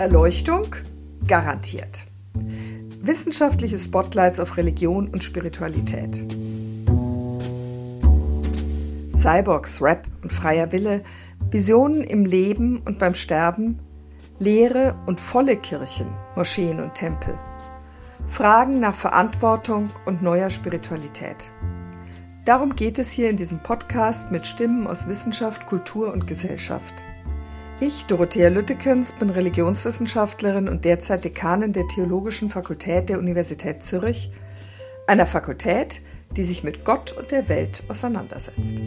Erleuchtung garantiert. Wissenschaftliche Spotlights auf Religion und Spiritualität. Cyborgs, Rap und freier Wille, Visionen im Leben und beim Sterben, leere und volle Kirchen, Moscheen und Tempel. Fragen nach Verantwortung und neuer Spiritualität. Darum geht es hier in diesem Podcast mit Stimmen aus Wissenschaft, Kultur und Gesellschaft. Ich, Dorothea Lüttekens, bin Religionswissenschaftlerin und derzeit Dekanin der Theologischen Fakultät der Universität Zürich, einer Fakultät, die sich mit Gott und der Welt auseinandersetzt.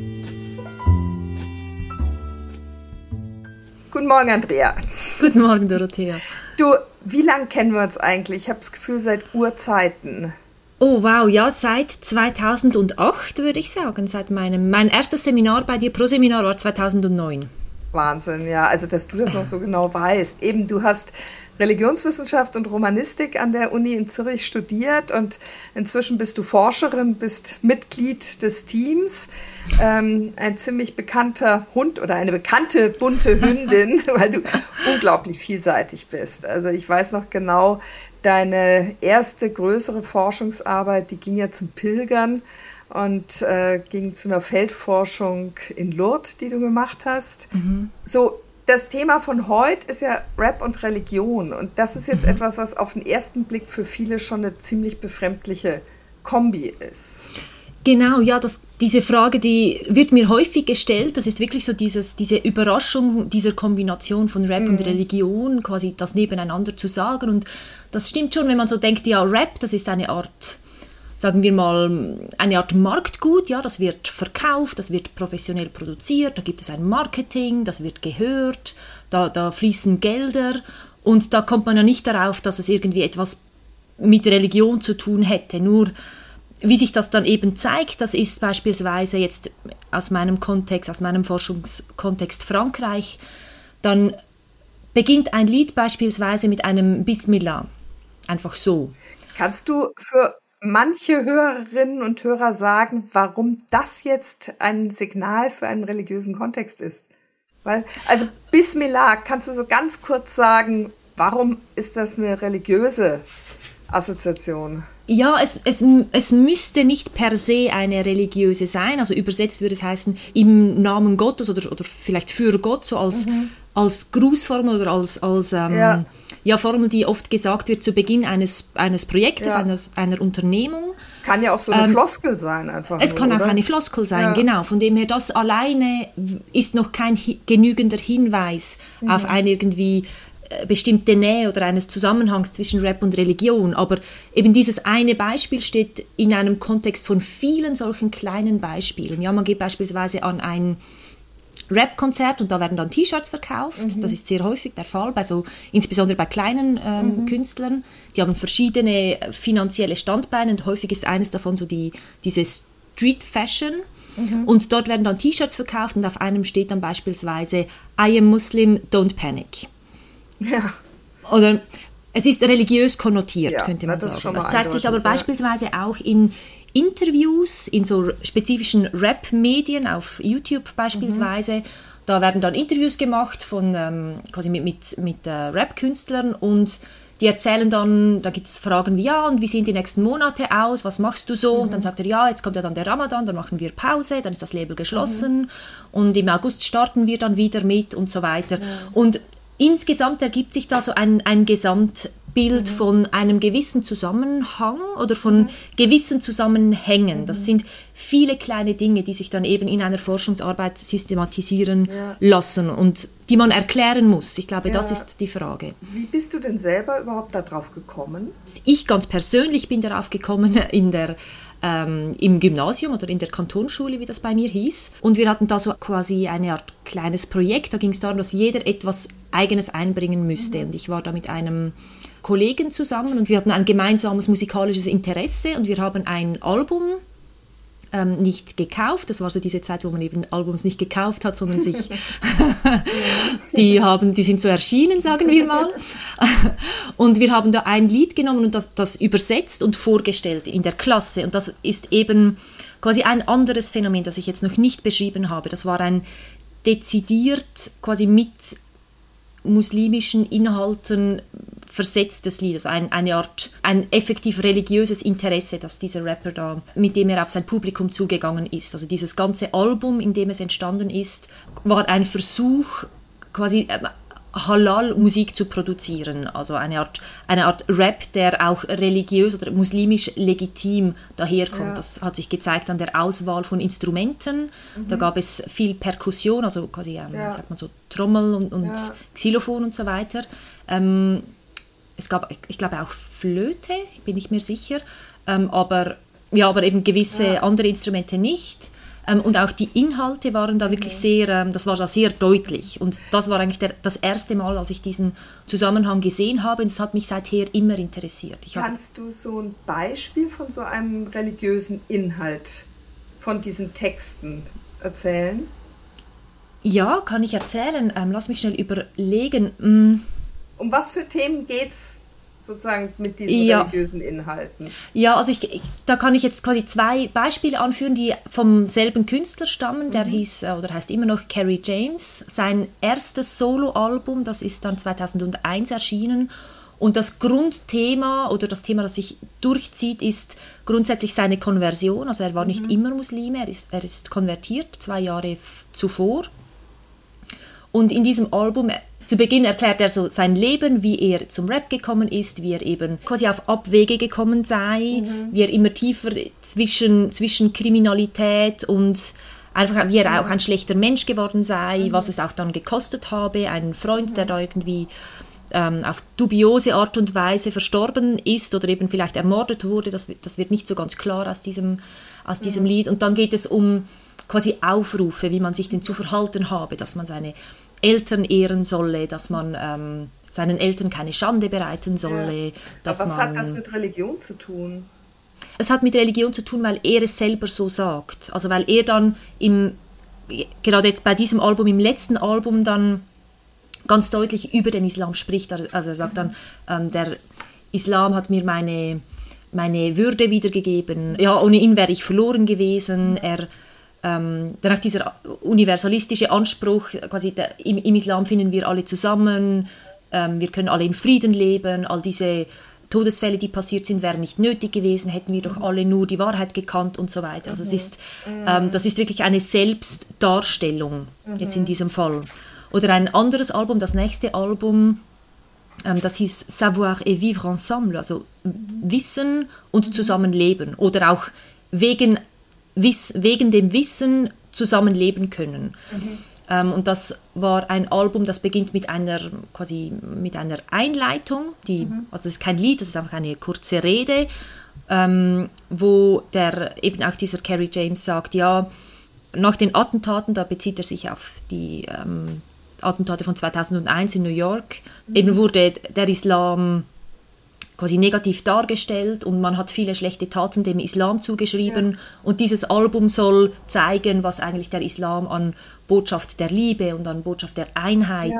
Guten Morgen, Andrea. Guten Morgen, Dorothea. Du, wie lange kennen wir uns eigentlich? Ich habe das Gefühl, seit Urzeiten. Oh wow, ja, seit 2008 würde ich sagen, seit meinem mein erstes Seminar bei dir pro Seminar war 2009. Wahnsinn, ja. Also, dass du das noch so genau weißt. Eben, du hast Religionswissenschaft und Romanistik an der Uni in Zürich studiert und inzwischen bist du Forscherin, bist Mitglied des Teams. Ähm, ein ziemlich bekannter Hund oder eine bekannte bunte Hündin, weil du unglaublich vielseitig bist. Also ich weiß noch genau, deine erste größere Forschungsarbeit, die ging ja zum Pilgern und äh, ging zu einer Feldforschung in Lourdes, die du gemacht hast. Mhm. So, das Thema von heute ist ja Rap und Religion und das ist jetzt mhm. etwas, was auf den ersten Blick für viele schon eine ziemlich befremdliche Kombi ist. Genau, ja, das, diese Frage, die wird mir häufig gestellt. Das ist wirklich so dieses, diese Überraschung dieser Kombination von Rap mhm. und Religion, quasi das nebeneinander zu sagen. Und das stimmt schon, wenn man so denkt, ja, Rap, das ist eine Art sagen wir mal, eine Art Marktgut, ja, das wird verkauft, das wird professionell produziert, da gibt es ein Marketing, das wird gehört, da, da fließen Gelder und da kommt man ja nicht darauf, dass es irgendwie etwas mit Religion zu tun hätte, nur wie sich das dann eben zeigt, das ist beispielsweise jetzt aus meinem Kontext, aus meinem Forschungskontext Frankreich, dann beginnt ein Lied beispielsweise mit einem Bismillah. Einfach so. Kannst du für manche Hörerinnen und Hörer sagen, warum das jetzt ein Signal für einen religiösen Kontext ist. Weil, also Bismillah, kannst du so ganz kurz sagen, warum ist das eine religiöse Assoziation? Ja, es, es, es müsste nicht per se eine religiöse sein. Also übersetzt würde es heißen, im Namen Gottes oder, oder vielleicht für Gott, so als, mhm. als Grußformel oder als, als ähm, ja ja, Formel, die oft gesagt wird zu Beginn eines, eines Projektes, ja. eines, einer Unternehmung. Kann ja auch so eine ähm, Floskel sein, einfach. Es nur, kann oder? auch eine Floskel sein, ja. genau. Von dem her, das alleine ist noch kein genügender Hinweis mhm. auf eine irgendwie äh, bestimmte Nähe oder eines Zusammenhangs zwischen Rap und Religion. Aber eben dieses eine Beispiel steht in einem Kontext von vielen solchen kleinen Beispielen. Ja, man geht beispielsweise an ein Rap-Konzert und da werden dann T-Shirts verkauft. Mhm. Das ist sehr häufig der Fall, bei so, insbesondere bei kleinen ähm, mhm. Künstlern. Die haben verschiedene finanzielle Standbeine und häufig ist eines davon so die, diese Street Fashion. Mhm. Und dort werden dann T-Shirts verkauft und auf einem steht dann beispielsweise I am Muslim, don't panic. Ja. Oder es ist religiös konnotiert, ja, könnte man das sagen. Das zeigt sich aber beispielsweise auch in Interviews in so spezifischen Rap-Medien, auf YouTube beispielsweise. Mhm. Da werden dann Interviews gemacht von ähm, quasi mit, mit, mit äh, Rap-Künstlern und die erzählen dann, da gibt es Fragen wie, ja, und wie sehen die nächsten Monate aus, was machst du so? Mhm. Und dann sagt er, ja, jetzt kommt ja dann der Ramadan, dann machen wir Pause, dann ist das Label geschlossen mhm. und im August starten wir dann wieder mit und so weiter. Und insgesamt ergibt sich da so ein, ein Gesamt, Bild mhm. von einem gewissen Zusammenhang oder von mhm. gewissen Zusammenhängen. Das mhm. sind viele kleine Dinge, die sich dann eben in einer Forschungsarbeit systematisieren ja. lassen und die man erklären muss. Ich glaube, ja. das ist die Frage. Wie bist du denn selber überhaupt darauf gekommen? Ich ganz persönlich bin darauf gekommen in der ähm, im Gymnasium oder in der Kantonsschule, wie das bei mir hieß. Und wir hatten da so quasi eine Art kleines Projekt. Da ging es darum, dass jeder etwas Eigenes einbringen müsste. Mhm. Und ich war da mit einem Kollegen zusammen und wir hatten ein gemeinsames musikalisches Interesse und wir haben ein Album ähm, nicht gekauft. Das war so diese Zeit, wo man eben Albums nicht gekauft hat, sondern sich die haben, die sind so erschienen, sagen wir mal. und wir haben da ein Lied genommen und das, das übersetzt und vorgestellt in der Klasse. Und das ist eben quasi ein anderes Phänomen, das ich jetzt noch nicht beschrieben habe. Das war ein dezidiert quasi mit muslimischen Inhalten versetztes Lied, also ein, eine Art, ein effektiv religiöses Interesse, dass dieser Rapper da, mit dem er auf sein Publikum zugegangen ist. Also dieses ganze Album, in dem es entstanden ist, war ein Versuch, quasi ähm, Halal-Musik zu produzieren, also eine Art, eine Art Rap, der auch religiös oder muslimisch legitim daherkommt. Ja. Das hat sich gezeigt an der Auswahl von Instrumenten. Mhm. Da gab es viel Perkussion, also quasi, ähm, ja. sagt man so, Trommel und, und ja. Xylophon und so weiter. Ähm, es gab, ich glaube auch Flöte, bin ich mir sicher, ähm, aber ja, aber eben gewisse andere Instrumente nicht. Ähm, und auch die Inhalte waren da wirklich sehr, ähm, das war da sehr deutlich. Und das war eigentlich der, das erste Mal, als ich diesen Zusammenhang gesehen habe. Und es hat mich seither immer interessiert. Ich Kannst du so ein Beispiel von so einem religiösen Inhalt von diesen Texten erzählen? Ja, kann ich erzählen. Ähm, lass mich schnell überlegen. Mm. Um was für Themen geht es sozusagen mit diesen ja. religiösen Inhalten. Ja, also ich, da kann ich jetzt quasi zwei Beispiele anführen, die vom selben Künstler stammen. Der mhm. hieß äh, oder heißt immer noch Kerry James. Sein erstes Soloalbum, das ist dann 2001 erschienen. Und das Grundthema oder das Thema, das sich durchzieht, ist grundsätzlich seine Konversion. Also er war nicht mhm. immer Muslime, er ist, er ist konvertiert, zwei Jahre zuvor. Und in diesem Album zu Beginn erklärt er so sein Leben, wie er zum Rap gekommen ist, wie er eben quasi auf Abwege gekommen sei, mhm. wie er immer tiefer zwischen, zwischen Kriminalität und einfach wie er auch ein schlechter Mensch geworden sei, mhm. was es auch dann gekostet habe, ein Freund, mhm. der da irgendwie ähm, auf dubiose Art und Weise verstorben ist oder eben vielleicht ermordet wurde, das, das wird nicht so ganz klar aus diesem, aus diesem Lied. Und dann geht es um quasi Aufrufe, wie man sich denn zu verhalten habe, dass man seine Eltern ehren solle, dass man ähm, seinen Eltern keine Schande bereiten solle. Ja. Dass Aber was man, hat das mit Religion zu tun? Es hat mit Religion zu tun, weil er es selber so sagt. Also weil er dann im, gerade jetzt bei diesem Album, im letzten Album dann ganz deutlich über den Islam spricht. Also er sagt dann, ähm, der Islam hat mir meine, meine Würde wiedergegeben. Ja, ohne ihn wäre ich verloren gewesen. Er ähm, dann auch dieser universalistische Anspruch, quasi der, im, im, Islam finden wir alle zusammen, ähm, wir können alle im Frieden leben, all diese Todesfälle, die passiert sind, wären nicht nötig gewesen, hätten wir doch alle nur die Wahrheit gekannt und so weiter. Also mhm. es ist, ähm, das ist wirklich eine Selbstdarstellung mhm. jetzt in diesem Fall. Oder ein anderes Album, das nächste Album, ähm, das hieß Savoir et vivre ensemble, also Wissen und mhm. Zusammenleben. Oder auch wegen wegen dem Wissen zusammenleben können. Mhm. Ähm, und das war ein Album, das beginnt mit einer quasi mit einer Einleitung, die, mhm. also es ist kein Lied, das ist einfach eine kurze Rede, ähm, wo der eben auch dieser Kerry James sagt, ja, nach den Attentaten, da bezieht er sich auf die ähm, Attentate von 2001 in New York, mhm. eben wurde der Islam quasi negativ dargestellt und man hat viele schlechte Taten dem Islam zugeschrieben ja. und dieses Album soll zeigen, was eigentlich der Islam an Botschaft der Liebe und an Botschaft der Einheit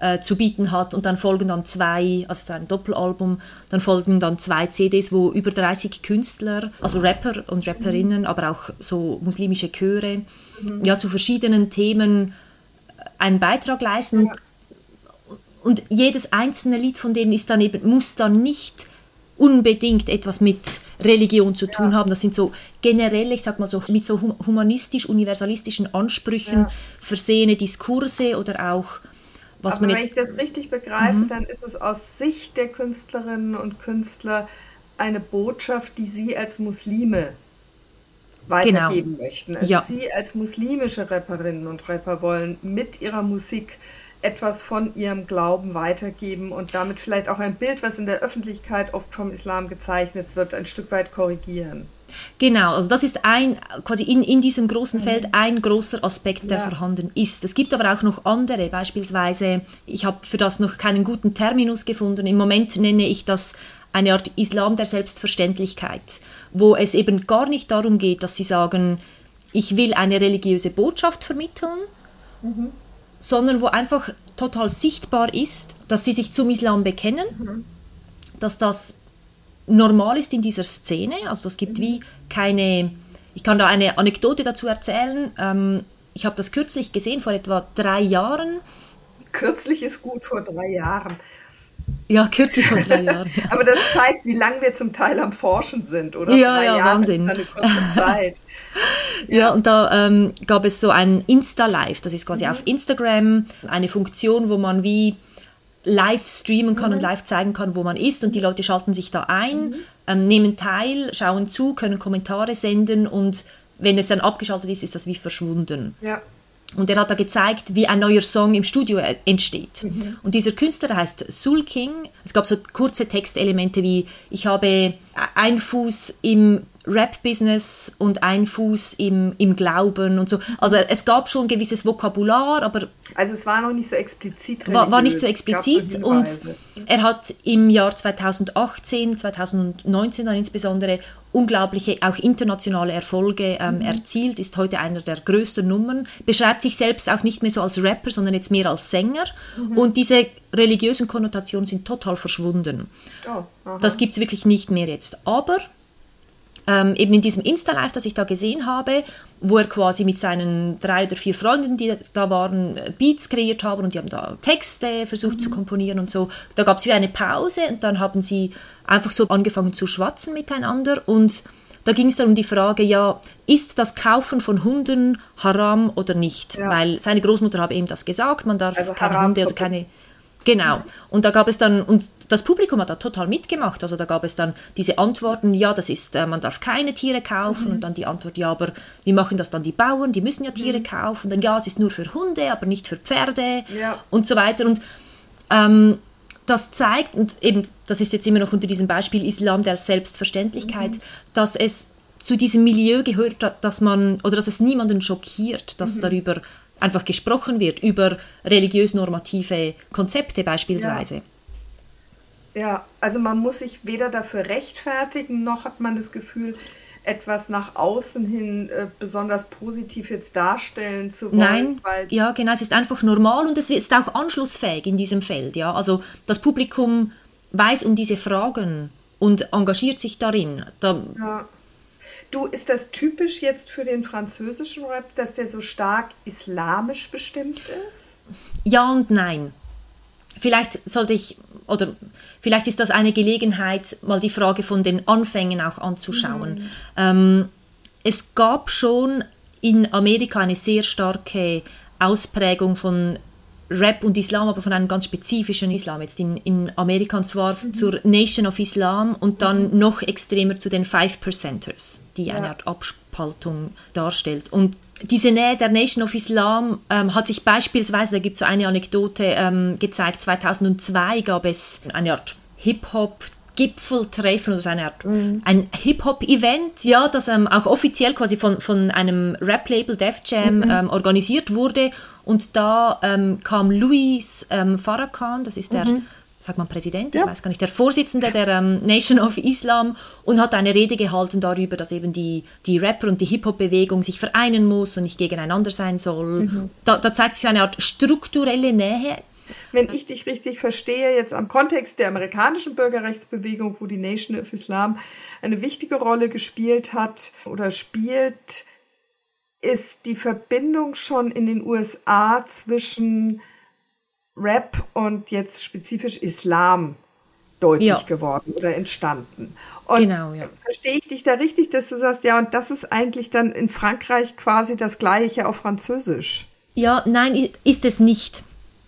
ja. äh, zu bieten hat und dann folgen dann zwei, also ein Doppelalbum, dann folgen dann zwei CDs, wo über 30 Künstler, also Rapper und Rapperinnen, mhm. aber auch so muslimische Chöre, mhm. ja zu verschiedenen Themen einen Beitrag leisten. Ja und jedes einzelne Lied von denen ist dann eben, muss dann nicht unbedingt etwas mit Religion zu tun ja. haben. Das sind so generell, ich sag mal so, mit so humanistisch-universalistischen Ansprüchen ja. versehene Diskurse oder auch was Aber man jetzt. Wenn ich das richtig begreife, mhm. dann ist es aus Sicht der Künstlerinnen und Künstler eine Botschaft, die sie als Muslime weitergeben genau. möchten. Also ja. sie als muslimische Rapperinnen und Rapper wollen mit ihrer Musik etwas von ihrem Glauben weitergeben und damit vielleicht auch ein Bild, was in der Öffentlichkeit oft vom Islam gezeichnet wird, ein Stück weit korrigieren. Genau, also das ist ein, quasi in, in diesem großen Feld mhm. ein großer Aspekt, der ja. vorhanden ist. Es gibt aber auch noch andere, beispielsweise, ich habe für das noch keinen guten Terminus gefunden. Im Moment nenne ich das eine Art Islam der Selbstverständlichkeit, wo es eben gar nicht darum geht, dass sie sagen, ich will eine religiöse Botschaft vermitteln, mhm sondern wo einfach total sichtbar ist, dass sie sich zum Islam bekennen, mhm. dass das normal ist in dieser Szene. Also es gibt mhm. wie keine, ich kann da eine Anekdote dazu erzählen. Ähm, ich habe das kürzlich gesehen, vor etwa drei Jahren. kürzlich ist gut vor drei Jahren. Ja, kürzlich vor drei Jahren. Ja. Aber das zeigt, wie lange wir zum Teil am Forschen sind, oder? Ja, drei ja, Jahre Wahnsinn. Ist eine kurze Zeit. ja. ja, und da ähm, gab es so ein Insta-Live, das ist quasi mhm. auf Instagram eine Funktion, wo man wie live streamen kann mhm. und live zeigen kann, wo man ist und die Leute schalten sich da ein, mhm. ähm, nehmen teil, schauen zu, können Kommentare senden und wenn es dann abgeschaltet ist, ist das wie verschwunden. Ja. Und er hat da gezeigt, wie ein neuer Song im Studio äh, entsteht. Mhm. Und dieser Künstler heißt Soul King. Es gab so kurze Textelemente wie, ich habe einen Fuß im Rap-Business und ein Fuß im, im Glauben und so. Also es gab schon ein gewisses Vokabular, aber... Also es war noch nicht so explizit War, war nicht so explizit so und er hat im Jahr 2018, 2019 dann insbesondere unglaubliche, auch internationale Erfolge ähm, mhm. erzielt, ist heute einer der größten Nummern, beschreibt sich selbst auch nicht mehr so als Rapper, sondern jetzt mehr als Sänger mhm. und diese religiösen Konnotationen sind total verschwunden. Oh, das gibt es wirklich nicht mehr jetzt. Aber ähm, eben in diesem Insta-Live, das ich da gesehen habe, wo er quasi mit seinen drei oder vier Freunden, die da waren, Beats kreiert haben und die haben da Texte versucht mhm. zu komponieren und so. Da gab es wie eine Pause und dann haben sie einfach so angefangen zu schwatzen miteinander und da ging es dann um die Frage, ja, ist das Kaufen von Hunden haram oder nicht? Ja. Weil seine Großmutter habe eben das gesagt, man darf also keine Hunde oder keine Genau. Und da gab es dann, und das Publikum hat da total mitgemacht. Also da gab es dann diese Antworten, ja, das ist, äh, man darf keine Tiere kaufen. Mhm. Und dann die Antwort, ja, aber wie machen das dann die Bauern? Die müssen ja Tiere mhm. kaufen. Und dann, ja, es ist nur für Hunde, aber nicht für Pferde. Ja. Und so weiter. Und ähm, das zeigt, und eben, das ist jetzt immer noch unter diesem Beispiel Islam der Selbstverständlichkeit, mhm. dass es zu diesem Milieu gehört, dass man, oder dass es niemanden schockiert, dass mhm. darüber einfach gesprochen wird über religiös-normative Konzepte beispielsweise. Ja. ja, also man muss sich weder dafür rechtfertigen, noch hat man das Gefühl, etwas nach außen hin äh, besonders positiv jetzt darstellen zu wollen. Nein, ja, genau, es ist einfach normal und es ist auch anschlussfähig in diesem Feld. Ja, also das Publikum weiß um diese Fragen und engagiert sich darin. Da, ja. Du, ist das typisch jetzt für den französischen Rap, dass der so stark islamisch bestimmt ist? Ja und nein. Vielleicht sollte ich, oder vielleicht ist das eine Gelegenheit, mal die Frage von den Anfängen auch anzuschauen. Mhm. Ähm, es gab schon in Amerika eine sehr starke Ausprägung von Rap und Islam, aber von einem ganz spezifischen Islam, jetzt in, in Amerika, und zwar mhm. zur Nation of Islam und dann mhm. noch extremer zu den Five Percenters, die ja. eine Art Abspaltung darstellt. Und diese Nähe der Nation of Islam ähm, hat sich beispielsweise, da gibt es so eine Anekdote ähm, gezeigt, 2002 gab es eine Art Hip-Hop, Gipfeltreffen oder so eine Art mhm. ein Hip-Hop-Event, ja, das ähm, auch offiziell quasi von, von einem Rap-Label Def Jam mhm. ähm, organisiert wurde. Und da ähm, kam Louis ähm, Farrakhan, das ist der, mhm. sagt man Präsident, ja. ich weiß gar nicht, der Vorsitzende der ähm, Nation of Islam und hat eine Rede gehalten darüber, dass eben die, die Rapper und die Hip-Hop-Bewegung sich vereinen muss und nicht gegeneinander sein soll. Mhm. Da, da zeigt sich eine Art strukturelle Nähe wenn ich dich richtig verstehe, jetzt am Kontext der amerikanischen Bürgerrechtsbewegung, wo die Nation of Islam eine wichtige Rolle gespielt hat oder spielt, ist die Verbindung schon in den USA zwischen Rap und jetzt spezifisch Islam deutlich ja. geworden oder entstanden. Und genau, ja. verstehe ich dich da richtig, dass du sagst, ja, und das ist eigentlich dann in Frankreich quasi das gleiche auf Französisch? Ja, nein, ist es nicht.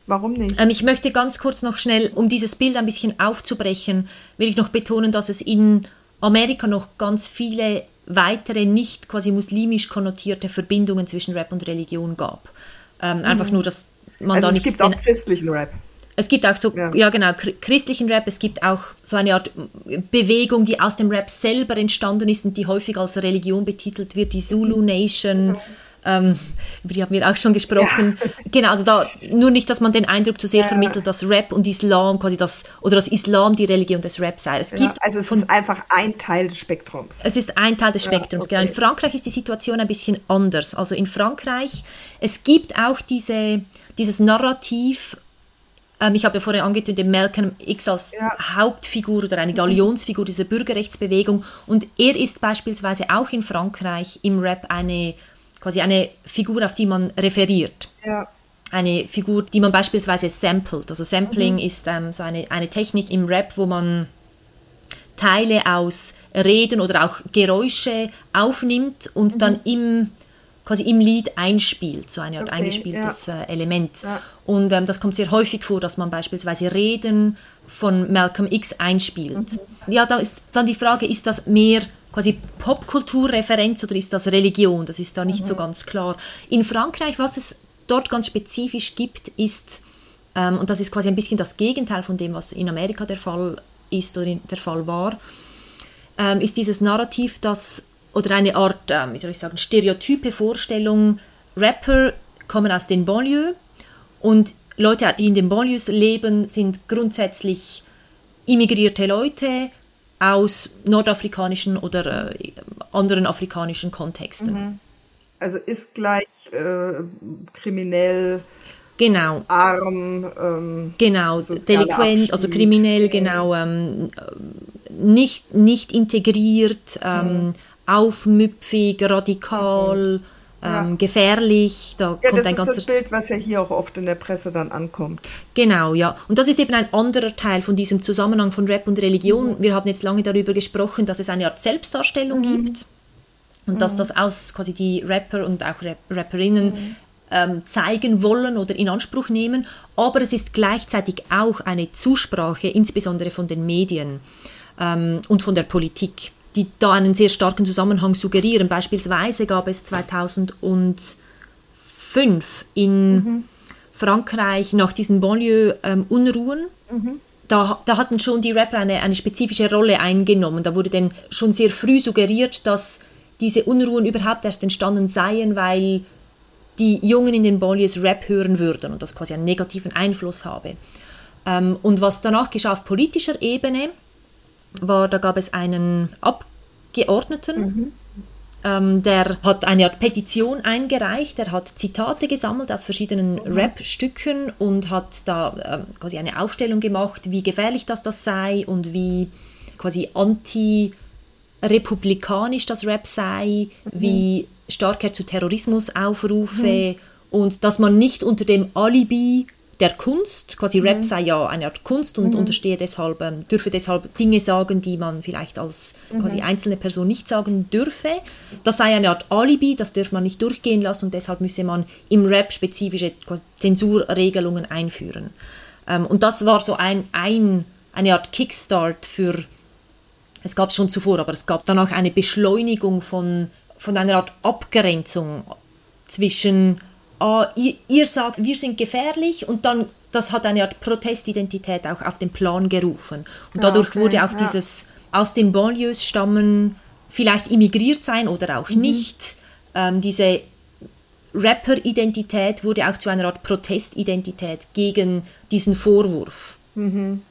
Warum nicht? Ähm, ich möchte ganz kurz noch schnell, um dieses Bild ein bisschen aufzubrechen, will ich noch betonen, dass es in Amerika noch ganz viele weitere nicht quasi muslimisch konnotierte Verbindungen zwischen Rap und Religion gab. Ähm, mhm. Einfach nur, dass man also da nicht. Es gibt auch christlichen Rap. Es gibt auch so, ja. ja. genau, christlichen Rap, es gibt auch so eine Art Bewegung, die aus dem Rap selber entstanden ist und die häufig als Religion betitelt wird, die Zulu Nation. Mhm ähm, über die haben wir auch schon gesprochen. Ja. Genau, also da nur nicht, dass man den Eindruck zu sehr ja. vermittelt, dass Rap und Islam quasi das, oder dass Islam die Religion des Rap sei. Es gibt also es von, ist einfach ein Teil des Spektrums. Es ist ein Teil des Spektrums, okay. genau. In Frankreich ist die Situation ein bisschen anders. Also in Frankreich, es gibt auch diese, dieses Narrativ, ähm, ich habe ja vorher angetönt, den Malcolm X als ja. Hauptfigur oder eine Galionsfigur dieser Bürgerrechtsbewegung. Und er ist beispielsweise auch in Frankreich im Rap eine quasi eine Figur, auf die man referiert. Ja. eine Figur, die man beispielsweise samplet. Also Sampling mhm. ist ähm, so eine, eine Technik im Rap, wo man Teile aus Reden oder auch Geräusche aufnimmt und mhm. dann im quasi im Lied einspielt, so eine Art okay, eingespieltes ja. äh, Element. Ja. Und ähm, das kommt sehr häufig vor, dass man beispielsweise Reden von Malcolm X einspielt. Mhm. Ja, da ist dann die Frage, ist das mehr quasi Popkulturreferenz oder ist das Religion? Das ist da nicht mhm. so ganz klar. In Frankreich, was es dort ganz spezifisch gibt, ist, ähm, und das ist quasi ein bisschen das Gegenteil von dem, was in Amerika der Fall ist oder der Fall war, ähm, ist dieses Narrativ, dass oder eine Art, ähm, wie soll ich sagen, stereotype Vorstellung, Rapper kommen aus den Banlieues und Leute, die in den Banlieues leben, sind grundsätzlich immigrierte Leute aus nordafrikanischen oder äh, anderen afrikanischen Kontexten. Mhm. Also ist gleich äh, kriminell, genau. arm, ähm, genau, delinquent, also kriminell, genau, ähm, nicht, nicht integriert, ähm, mhm aufmüpfig, radikal, ja. Ähm, gefährlich. Da ja, kommt das ein ist das Bild, was ja hier auch oft in der Presse dann ankommt. Genau, ja. Und das ist eben ein anderer Teil von diesem Zusammenhang von Rap und Religion. Mhm. Wir haben jetzt lange darüber gesprochen, dass es eine Art Selbstdarstellung mhm. gibt und mhm. dass das aus quasi die Rapper und auch Rap Rapperinnen mhm. ähm, zeigen wollen oder in Anspruch nehmen. Aber es ist gleichzeitig auch eine Zusprache, insbesondere von den Medien ähm, und von der Politik die da einen sehr starken Zusammenhang suggerieren. Beispielsweise gab es 2005 in mhm. Frankreich nach diesen Banlieue-Unruhen, mhm. da, da hatten schon die Rapper eine, eine spezifische Rolle eingenommen. Da wurde dann schon sehr früh suggeriert, dass diese Unruhen überhaupt erst entstanden seien, weil die Jungen in den Banlieues Rap hören würden und das quasi einen negativen Einfluss habe. Ähm, und was danach geschah auf politischer Ebene, war, da gab es einen Abgeordneten, mhm. ähm, der hat eine Art Petition eingereicht, der hat Zitate gesammelt aus verschiedenen mhm. Rap-Stücken und hat da ähm, quasi eine Aufstellung gemacht, wie gefährlich das, das sei und wie quasi anti-republikanisch das Rap sei, mhm. wie stark er zu Terrorismus aufrufe mhm. und dass man nicht unter dem Alibi der Kunst, quasi Rap mhm. sei ja eine Art Kunst und mhm. unterstehe deshalb, ähm, dürfe deshalb Dinge sagen, die man vielleicht als mhm. quasi einzelne Person nicht sagen dürfe. Das sei eine Art Alibi, das dürfe man nicht durchgehen lassen und deshalb müsse man im Rap spezifische Zensurregelungen einführen. Ähm, und das war so ein, ein, eine Art Kickstart für, es gab es schon zuvor, aber es gab dann auch eine Beschleunigung von, von einer Art Abgrenzung zwischen oh, ihr, ihr, sagt, wir sind gefährlich und dann, das hat eine Art Protestidentität auch auf den Plan gerufen. Und dadurch okay, wurde auch ja. dieses aus den Banlieues stammen, vielleicht immigriert sein oder auch mhm. nicht, ähm, diese Rapper-Identität wurde auch zu einer Art Protestidentität gegen diesen Vorwurf. Mhm.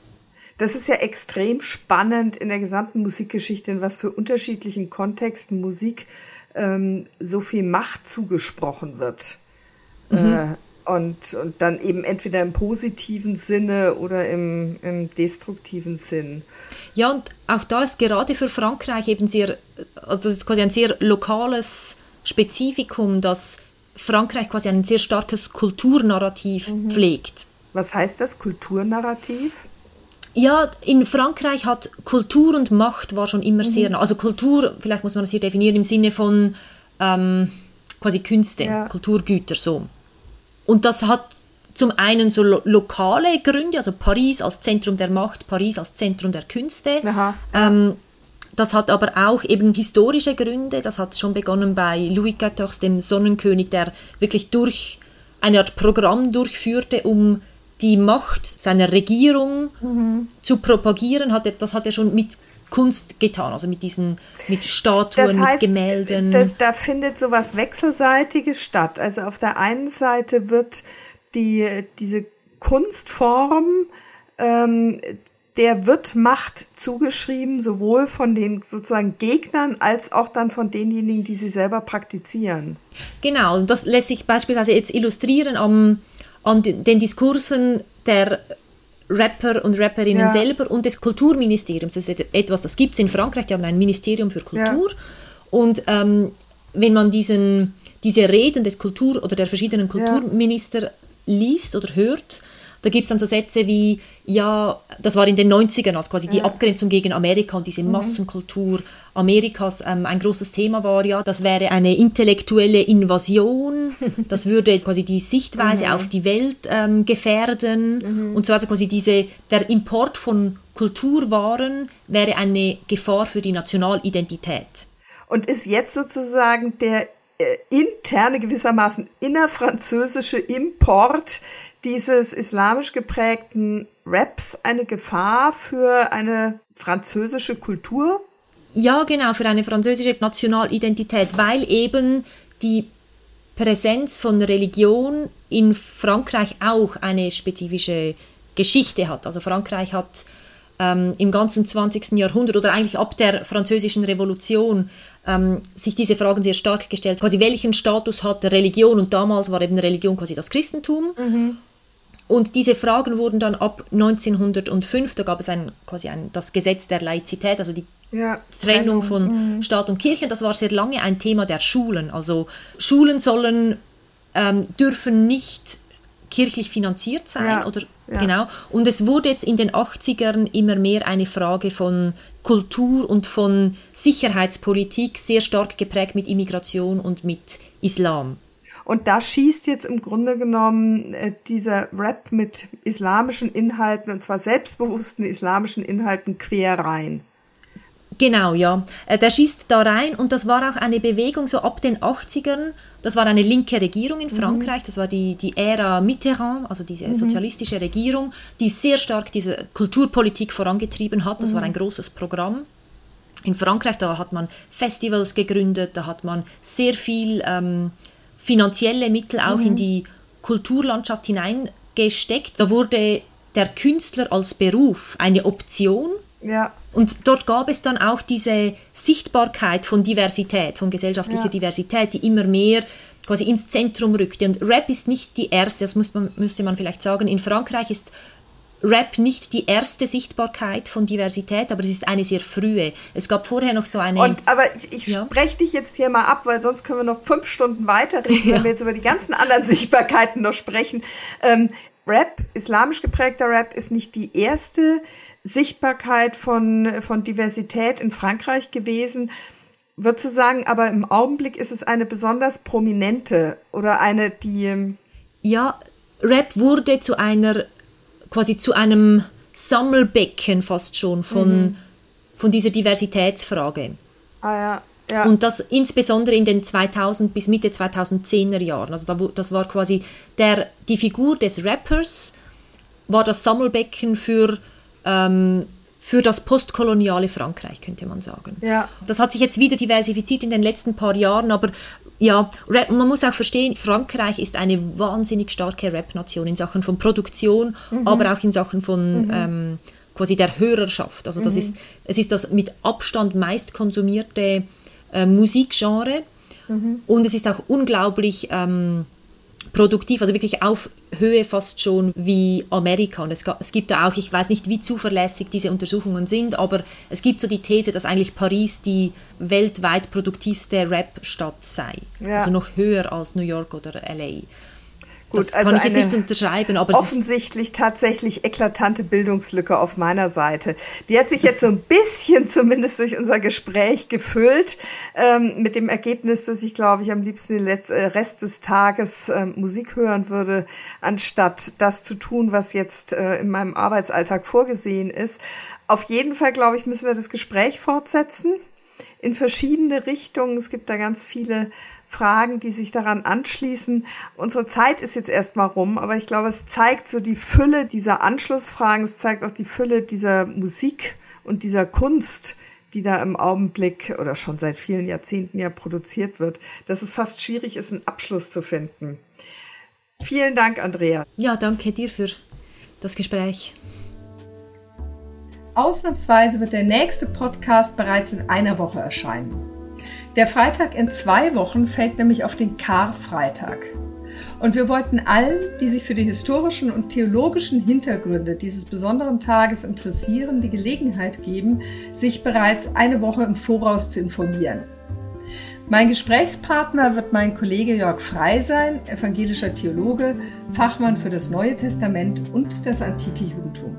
Das ist ja extrem spannend in der gesamten Musikgeschichte, in was für unterschiedlichen Kontexten Musik ähm, so viel Macht zugesprochen wird. Mhm. Äh, und, und dann eben entweder im positiven Sinne oder im, im destruktiven Sinn. Ja, und auch da ist gerade für Frankreich eben sehr, also das ist quasi ein sehr lokales Spezifikum, dass Frankreich quasi ein sehr starkes Kulturnarrativ mhm. pflegt. Was heißt das, Kulturnarrativ? Ja, in Frankreich hat Kultur und Macht war schon immer mhm. sehr, also Kultur, vielleicht muss man das hier definieren im Sinne von ähm, quasi Künste, ja. Kulturgüter so. Und das hat zum einen so lo lokale Gründe, also Paris als Zentrum der Macht, Paris als Zentrum der Künste. Ähm, das hat aber auch eben historische Gründe. Das hat schon begonnen bei Louis XIV, dem Sonnenkönig, der wirklich durch eine Art Programm durchführte, um die Macht seiner Regierung mhm. zu propagieren. Hat er, das hat er schon mit Kunst getan, also mit diesen, mit Statuen, das heißt, mit Gemälden. Da, da findet sowas Wechselseitiges statt. Also auf der einen Seite wird die, diese Kunstform, ähm, der wird Macht zugeschrieben, sowohl von den sozusagen Gegnern als auch dann von denjenigen, die sie selber praktizieren. Genau, und das lässt sich beispielsweise jetzt illustrieren am, an den Diskursen der Rapper und Rapperinnen ja. selber und des Kulturministeriums. Das ist etwas, das gibt es in Frankreich, die haben ein Ministerium für Kultur. Ja. Und ähm, wenn man diesen, diese Reden des Kultur- oder der verschiedenen Kulturminister liest oder hört, da gibt es dann so Sätze wie, ja, das war in den 90ern, als quasi die Abgrenzung gegen Amerika und diese mhm. Massenkultur Amerikas ähm, ein großes Thema war, ja, das wäre eine intellektuelle Invasion, das würde quasi die Sichtweise mhm. auf die Welt ähm, gefährden mhm. und so also quasi diese, der Import von Kulturwaren wäre eine Gefahr für die Nationalidentität. Und ist jetzt sozusagen der äh, interne, gewissermaßen innerfranzösische Import dieses islamisch geprägten Raps eine Gefahr für eine französische Kultur? Ja, genau, für eine französische Nationalidentität, weil eben die Präsenz von Religion in Frankreich auch eine spezifische Geschichte hat. Also Frankreich hat ähm, im ganzen 20. Jahrhundert oder eigentlich ab der französischen Revolution ähm, sich diese Fragen sehr stark gestellt. Quasi welchen Status hat Religion? Und damals war eben Religion quasi das Christentum. Mhm. Und diese Fragen wurden dann ab 1905, da gab es ein, quasi ein, das Gesetz der Laizität, also die ja, Trennung, Trennung von mhm. Staat und Kirche, das war sehr lange ein Thema der Schulen. Also Schulen sollen, ähm, dürfen nicht kirchlich finanziert sein ja, oder ja. genau. Und es wurde jetzt in den 80ern immer mehr eine Frage von Kultur und von Sicherheitspolitik, sehr stark geprägt mit Immigration und mit Islam. Und da schießt jetzt im Grunde genommen äh, dieser Rap mit islamischen Inhalten, und zwar selbstbewussten islamischen Inhalten, quer rein. Genau, ja. Äh, der schießt da rein und das war auch eine Bewegung so ab den 80ern. Das war eine linke Regierung in mhm. Frankreich, das war die, die Ära Mitterrand, also diese mhm. sozialistische Regierung, die sehr stark diese Kulturpolitik vorangetrieben hat. Das mhm. war ein großes Programm. In Frankreich, da hat man Festivals gegründet, da hat man sehr viel ähm, finanzielle Mittel auch mhm. in die Kulturlandschaft hineingesteckt. Da wurde der Künstler als Beruf eine Option. Ja. Und dort gab es dann auch diese Sichtbarkeit von Diversität, von gesellschaftlicher ja. Diversität, die immer mehr quasi ins Zentrum rückte. Und Rap ist nicht die erste, das muss man, müsste man vielleicht sagen. In Frankreich ist Rap nicht die erste Sichtbarkeit von Diversität, aber es ist eine sehr frühe. Es gab vorher noch so eine. Und aber ich, ich ja. spreche dich jetzt hier mal ab, weil sonst können wir noch fünf Stunden weiterreden, ja. wenn wir jetzt über die ganzen anderen Sichtbarkeiten noch sprechen. Ähm, Rap, islamisch geprägter Rap, ist nicht die erste Sichtbarkeit von, von Diversität in Frankreich gewesen. Würdest du sagen, aber im Augenblick ist es eine besonders prominente oder eine, die. Ähm, ja, Rap wurde zu einer quasi zu einem Sammelbecken fast schon von, mhm. von dieser Diversitätsfrage. Ah ja. Ja. Und das insbesondere in den 2000 bis Mitte 2010er Jahren. Also das war quasi der, die Figur des Rappers war das Sammelbecken für ähm, für das postkoloniale Frankreich, könnte man sagen. Ja. Das hat sich jetzt wieder diversifiziert in den letzten paar Jahren, aber ja, Rap, man muss auch verstehen, Frankreich ist eine wahnsinnig starke Rap-Nation in Sachen von Produktion, mhm. aber auch in Sachen von mhm. ähm, quasi der Hörerschaft. Also das mhm. ist, es ist das mit Abstand meist konsumierte äh, Musikgenre mhm. und es ist auch unglaublich ähm, produktiv, also wirklich auf Höhe fast schon wie Amerika. Und es, es gibt da auch, ich weiß nicht, wie zuverlässig diese Untersuchungen sind, aber es gibt so die These, dass eigentlich Paris die weltweit produktivste Rap-Stadt sei. Ja. Also noch höher als New York oder LA. Gut, das also kann ich jetzt nicht unterschreiben, aber offensichtlich tatsächlich eklatante Bildungslücke auf meiner Seite. Die hat sich jetzt so ein bisschen zumindest durch unser Gespräch gefüllt ähm, mit dem Ergebnis, dass ich glaube ich am liebsten den äh, Rest des Tages äh, Musik hören würde, anstatt das zu tun, was jetzt äh, in meinem Arbeitsalltag vorgesehen ist. Auf jeden Fall glaube ich müssen wir das Gespräch fortsetzen in verschiedene Richtungen. Es gibt da ganz viele Fragen, die sich daran anschließen. Unsere Zeit ist jetzt erstmal rum, aber ich glaube, es zeigt so die Fülle dieser Anschlussfragen. Es zeigt auch die Fülle dieser Musik und dieser Kunst, die da im Augenblick oder schon seit vielen Jahrzehnten ja produziert wird, dass es fast schwierig ist, einen Abschluss zu finden. Vielen Dank, Andrea. Ja, danke dir für das Gespräch. Ausnahmsweise wird der nächste Podcast bereits in einer Woche erscheinen. Der Freitag in zwei Wochen fällt nämlich auf den Karfreitag. Und wir wollten allen, die sich für die historischen und theologischen Hintergründe dieses besonderen Tages interessieren, die Gelegenheit geben, sich bereits eine Woche im Voraus zu informieren. Mein Gesprächspartner wird mein Kollege Jörg Frei sein, evangelischer Theologe, Fachmann für das Neue Testament und das antike Judentum.